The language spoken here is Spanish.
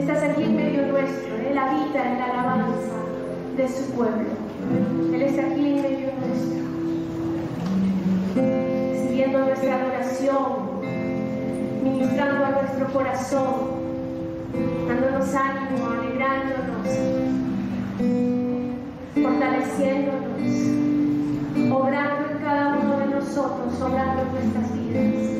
Estás aquí en medio nuestro. Él habita en la alabanza de su pueblo. Él está aquí en medio nuestro. Siguiendo nuestra adoración, ministrando a nuestro corazón, dándonos ánimo, alegrándonos, fortaleciéndonos, obrando en cada uno de nosotros, obrando en nuestras vidas.